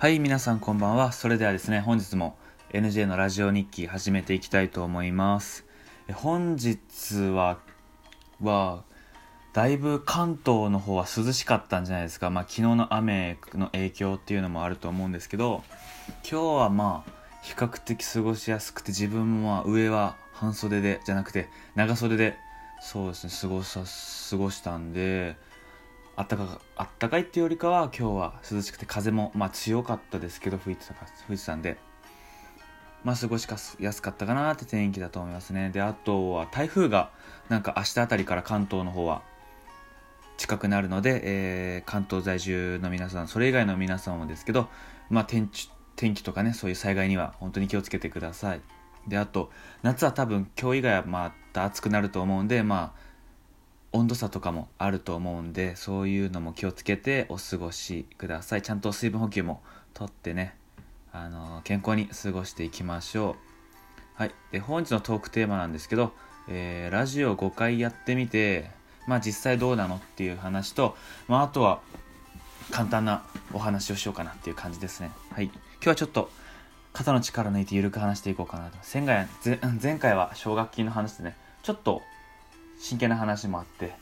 はい、皆さんこんばんは。それではですね、本日も NJ のラジオ日記始めていきたいと思います。本日は、は、だいぶ関東の方は涼しかったんじゃないですか。まあ昨日の雨の影響っていうのもあると思うんですけど、今日はまあ比較的過ごしやすくて自分もまあ上は半袖でじゃなくて長袖でそうですね過ごさ過ごしたんであったかあったかいっていうよりかは今日は涼しくて風もまあ強かったですけど吹いてたか吹いてたんで。まあ過ごしやすかったかなって天気だと思いますね。であとは台風がなんか明日あたりから関東の方は近くなるので、えー関東在住の皆さんそれ以外の皆さんもですけどまあ天気天気とかねそういう災害には本当に気をつけてください。であと夏は多分今日以外はまた暑くなると思うんでまあ温度差とかもあると思うんでそういうのも気をつけてお過ごしください。ちゃんと水分補給もとってねあの健康に過ごしていきましょう。はい。で本日のトークテーマなんですけど、えーラジオ5回やってみてまあ実際どうなのっていう話と、まあ、あとは簡単なお話をしようかなっていう感じですね。はい。今日はちょっと肩の力抜いて緩く話していこうかなと。前回前回は奨学金の話でねちょっと真剣な話もあって、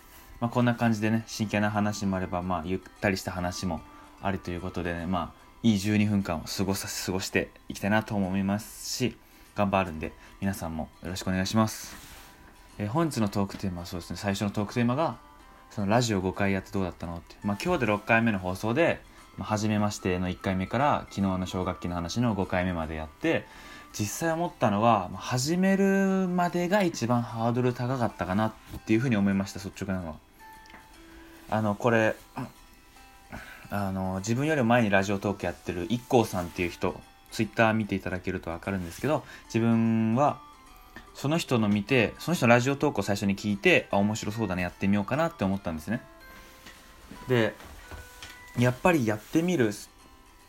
まあ、こんな感じでね真剣な話もあれば、まあ、ゆったりした話もありということでねまあいい12分間を過ごさ過ごしていきたいなと思いますし頑張るんで皆さんもよろしくお願いします、えー本日のトークテーマはそうですね最初のトークテーマがそのラジオ5回やってどうだったのって、まあ、今日で6回目の放送で「まあ、初めまして」の1回目から昨日の奨学金の話の5回目までやって実際思ったのは始めるまでが一番ハードル高かったかなっていうふうに思いました率直なのは。あのこれあの自分より前にラジオトークやってる IKKO さんっていう人ツイッター見ていただけると分かるんですけど自分はその人の見てその人のラジオトークを最初に聞いてあ面白そうだねやってみようかなって思ったんですね。でやっぱりやってみるっ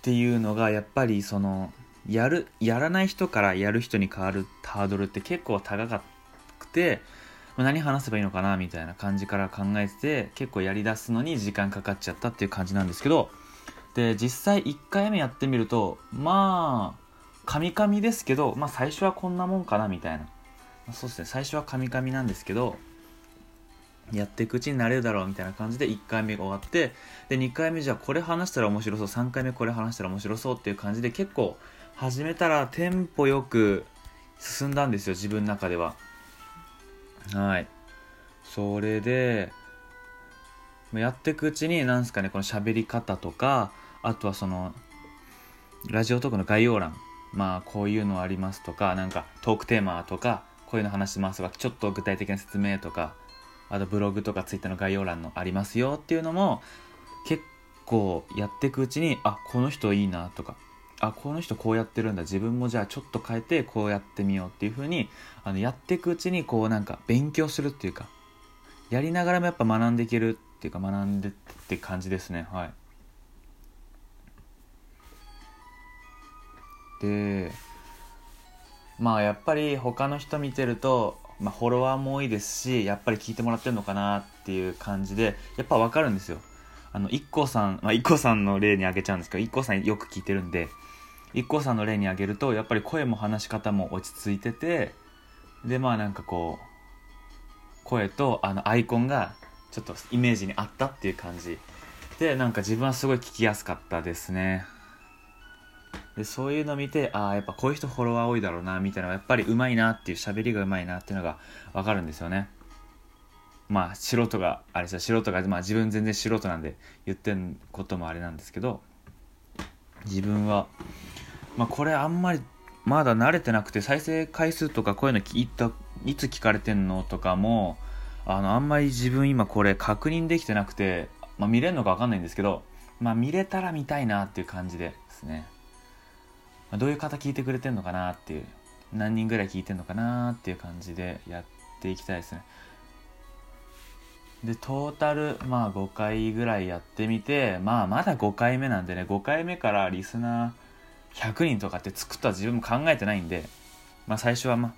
ていうのがやっぱりそのやるやらない人からやる人に変わるハードルって結構高くて何話せばいいのかなみたいな感じから考えてて結構やりだすのに時間かかっちゃったっていう感じなんですけどで実際1回目やってみるとまあカミカミですけど、まあ、最初はこんなもんかなみたいな。そうですね。最初はカミカミなんですけどやっていくうちになれるだろうみたいな感じで1回目が終わってで2回目じゃあこれ話したら面白そう3回目これ話したら面白そうっていう感じで結構始めたらテンポよく進んだんですよ自分の中では。はい。それでやっていくうちになんすかねこの喋り方とかあとはそのラジオトークの概要欄。まあこういうのありますとかなんかトークテーマとかこういうの話しますとかちょっと具体的な説明とかあとブログとかツイッターの概要欄のありますよっていうのも結構やっていくうちにあこの人いいなとかあこの人こうやってるんだ。自分もじゃあちょっと変えてこうやってみようっていう風にあのやっていくうちにこうなんか勉強するっていうかやりながらもやっぱ学んでいけるっていうか学んでって感じですね。はい。でまあやっぱり他の人見てると、まあ、フォロワーも多いですしやっぱり聞いてもらってるのかなっていう感じでやっぱ分かるんですよ。あの IKKO さん、まあ、IKKO さんの例に挙げちゃうんですけど IKKO さんよく聞いてるんで IKKO さんの例に挙げるとやっぱり声も話し方も落ち着いててでまあなんかこう声とあのアイコンがちょっとイメージに合ったっていう感じ。でなんか自分はすごい聞きやすかったですね。でそういうの見てああやっぱこういう人フォロワー多いだろうなみたいなのがやっぱり上手いなっていう喋りが上手いなっていうのが分かるんですよね。まあ素人があれですよ素人が、まあ、自分全然素人なんで言ってんこともあれなんですけど自分はまあこれあんまりまだ慣れてなくて再生回数とかこういうの聞いたいつ聞かれてんのとかもあのあんまり自分今これ確認できてなくて、まあ、見れるのか分かんないんですけどまあ見れたら見たいなっていう感じでですね、まあどういう方聞いてくれてんのかなっていう何人ぐらい聞いてんのかなっていう感じでやっていきたいですね。でトータルまあ5回ぐらいやってみてまあまだ5回目なんでね5回目からリスナー100人とかって作った自分も考えてないんでまあ最初はまあ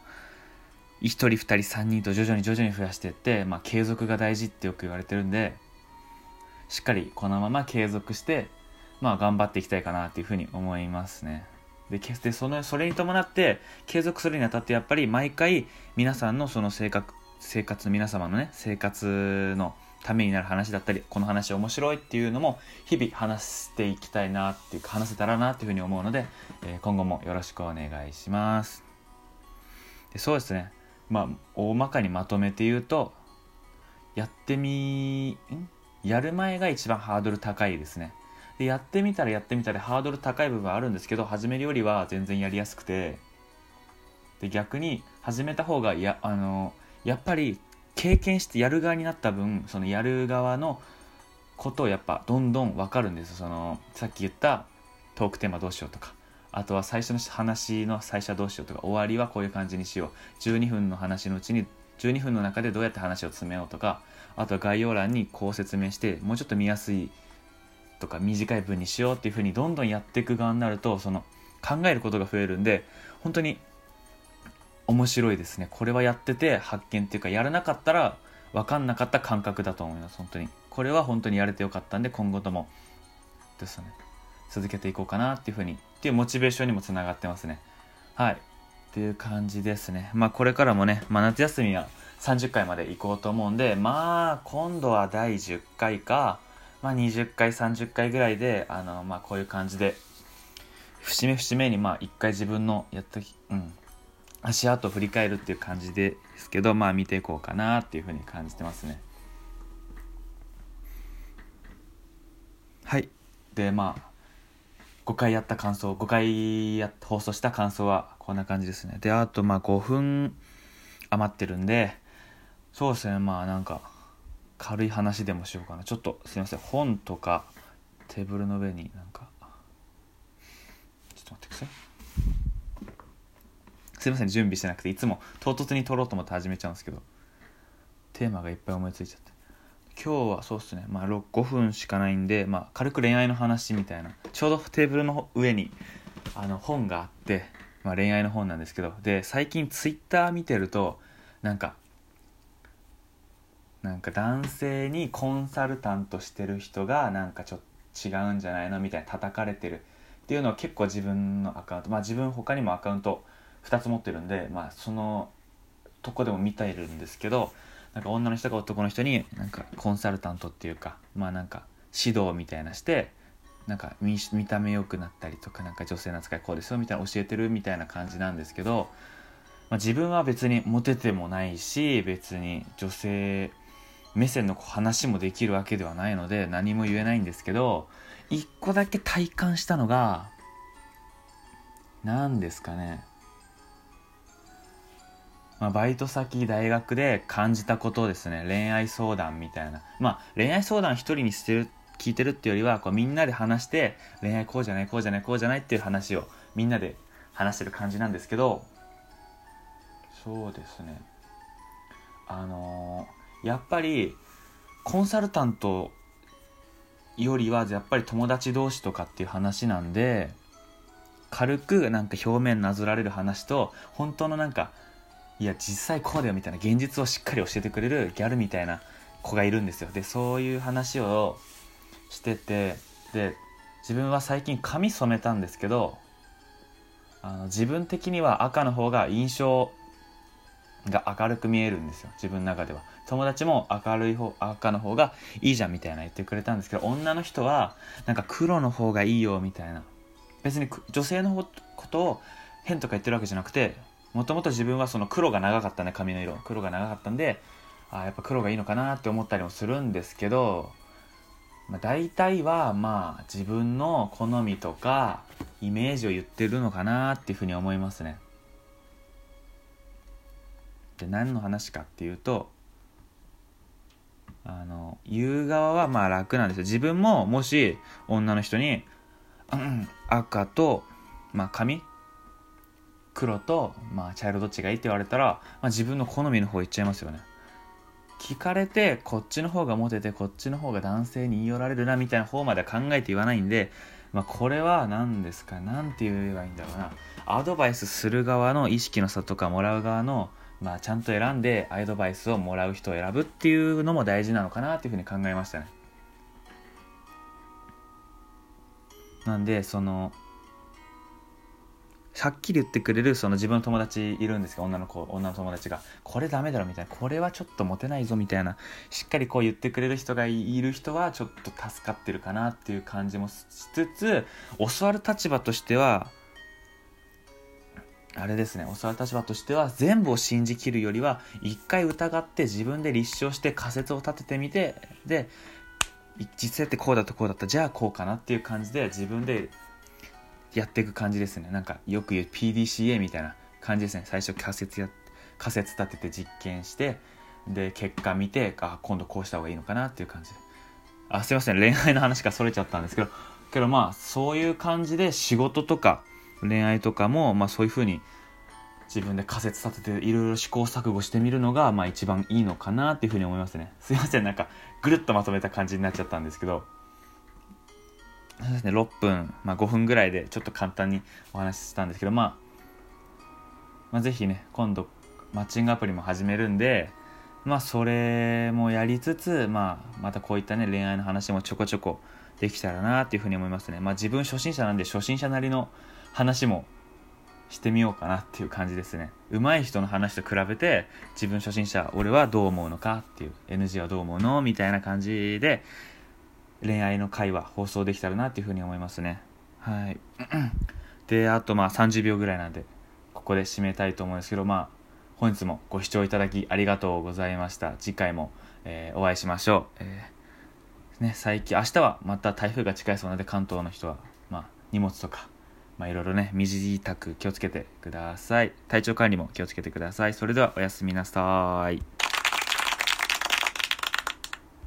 1人2人3人と徐々に徐々に増やしていって、まあ、継続が大事ってよく言われてるんでしっかりこのまま継続してまあ頑張っていきたいかなっていうふうに思いますね。で、でその、それに伴って継続するにあたってやっぱり毎回皆さんのその生活、生活、皆様のね、生活のためになる話だったり、この話面白いっていうのも日々話していきたいなっていうか話せたらなっていうふうに思うので、えー、今後もよろしくお願いします。でそうですね。まあ、大まかにまとめて言うと、やってみ、ん？やる前が一番ハードル高いですね。で、やってみたらやってみたらハードル高い部分あるんですけど、始めるよりは全然やりやすくて、で、逆に始めた方がいや、あの、やっぱり経験してやる側になった分、そのやる側のことをやっぱどんどん分かるんですその、さっき言ったトークテーマどうしようとか、あとは最初の話の最初はどうしようとか、終わりはこういう感じにしよう。12分の話のうちに、12分の中でどうやって話を詰めようとか、あとは概要欄にこう説明して、もうちょっと見やすいとか短い文にしようっていうふうにどんどんやっていく側になると、その考えることが増えるんで、本当に面白いですね。これはやってて発見っていうか、やらなかったら分かんなかった感覚だと思います、本当に。これは本当にやれてよかったんで、今後ともですね、続けていこうかなっていうふうにっていうモチベーションにもつながってますね。はい。っていう感じですね。まあこれからもね、まあ、夏休みは30回まで行こうと思うんで、まあ今度は第10回か、まあ20回、30回ぐらいで、あの、まあこういう感じで、節目節目にまあ一回自分のやったうん、足跡振り返るっていう感じですけど、まあ見ていこうかなっていうふうに感じてますね。はい。で、まあ、5回やった感想、5回や放送した感想はこんな感じですね。で、あとまあ5分余ってるんで、そうですね、まあなんか軽い話でもしようかな。ちょっとすいません、本とかテーブルの上になんか、ちょっと待ってください。すいません、準備してなくて、いつも唐突に撮ろうと思って始めちゃうんですけど、テーマがいっぱい思いついちゃって。今日はそうっすね、まあ、5分しかないんで、まあ、軽く恋愛の話みたいな。ちょうどテーブルの上にあの本があって、まあ、恋愛の本なんですけどで最近ツイッター見てるとなんかなんか男性にコンサルタントしてる人がなんかちょっと違うんじゃないの？みたいな叩かれてる。っていうのを結構自分のアカウント。まあ自分他にもアカウント2つ持ってるんでまあそのとこでも見ているんですけどなんか女の人が男の人になんかコンサルタントっていうかまあなんか指導みたいなしてなんか見見た目良くなったりとかなんか女性の扱いこうですよみたいな教えてるみたいな感じなんですけど、まあ、自分は別にモテてもないし別に女性目線の話もできるわけではないので何も言えないんですけど一個だけ体感したのが何ですかね。まあ、バイト先、大学で感じたことですね。恋愛相談みたいな。まあ、恋愛相談一人にしてる、聞いてるっていうよりは、こうみんなで話して、恋愛こうじゃない、こうじゃない、こうじゃないっていう話をみんなで話してる感じなんですけど、そうですね。あのー、やっぱり、コンサルタントよりは、やっぱり友達同士とかっていう話なんで、軽くなんか表面なぞられる話と、本当のなんか、いや実際こうだよみたいな現実をしっかり教えてくれるギャルみたいな子がいるんですよ。でそういう話をしててで自分は最近髪染めたんですけどあの自分的には赤の方が印象が明るく見えるんですよ。自分の中では。友達も明るい方赤の方がいいじゃんみたいな言ってくれたんですけど女の人はなんか黒の方がいいよみたいな。別に女性のことを変とか言ってるわけじゃなくてもともと自分はその黒が長かったね髪の色。黒が長かったんであやっぱ黒がいいのかなって思ったりもするんですけど、まあ、大体はまあ自分の好みとかイメージを言ってるのかなっていうふうに思いますね。で何の話かっていうとあの言う側はまあ楽なんですよ。自分ももし女の人に、うん、赤と、まあ、髪黒と、まあ、茶色どっちがいいって言われたら、まあ、自分の好みの方言っちゃいますよね。聞かれて、こっちの方がモテて、こっちの方が男性に言い寄られるな、みたいな方までは考えて言わないんで、まあ、これは何ですか、何て言えばいいんだろうな。アドバイスする側の意識の差とか、もらう側の、まあ、ちゃんと選んで、アドバイスをもらう人を選ぶっていうのも大事なのかなっていうふうに考えましたね。なんでそのはっきり言ってくれるその自分の友達いるんですけど女の子女の友達がこれダメだろみたいなこれはちょっとモテないぞみたいなしっかりこう言ってくれる人がいる人はちょっと助かってるかなっていう感じもしつつ教わる立場としてはあれですね教わる立場としては全部を信じきるよりは一回疑って自分で立証して仮説を立ててみてで実際ってこうだとこうだったじゃあこうかなっていう感じで自分でやっていく感じですね。なんかよく言う PDCA みたいな感じですね。最初仮説や仮説立てて実験してで結果見てあ今度こうした方がいいのかなっていう感じ。あすいません。恋愛の話がそれちゃったんですけどけどまあそういう感じで仕事とか恋愛とかも、まあ、そういうふうに自分で仮説立てていろいろ試行錯誤してみるのが、まあ、一番いいのかなっていうふうに思いますね。すいません。なんかぐるっとまとめた感じになっちゃったんですけど。そうですね、6分、まあ、5分ぐらいでちょっと簡単にお話ししたんですけど、まあ、まあ、ぜひね、今度、マッチングアプリも始めるんで、まあ、それもやりつつ、まあ、またこういったね、恋愛の話もちょこちょこできたらなっていうふうに思いますね。まあ、自分初心者なんで、初心者なりの話もしてみようかなっていう感じですね。上手い人の話と比べて、自分初心者、俺はどう思うのかっていう、NG はどう思うのみたいな感じで、恋愛の会話放送できたらなっていうふうに思いますね。はい。であとまあ30秒ぐらいなんでここで締めたいと思うんですけどまあ本日もご視聴いただきありがとうございました。次回も、えー、お会いしましょう、えー、ね最近明日はまた台風が近いそうなので関東の人はまあ荷物とかまあいろいろね身支度気をつけてください。体調管理も気をつけてください。それではおやすみなさい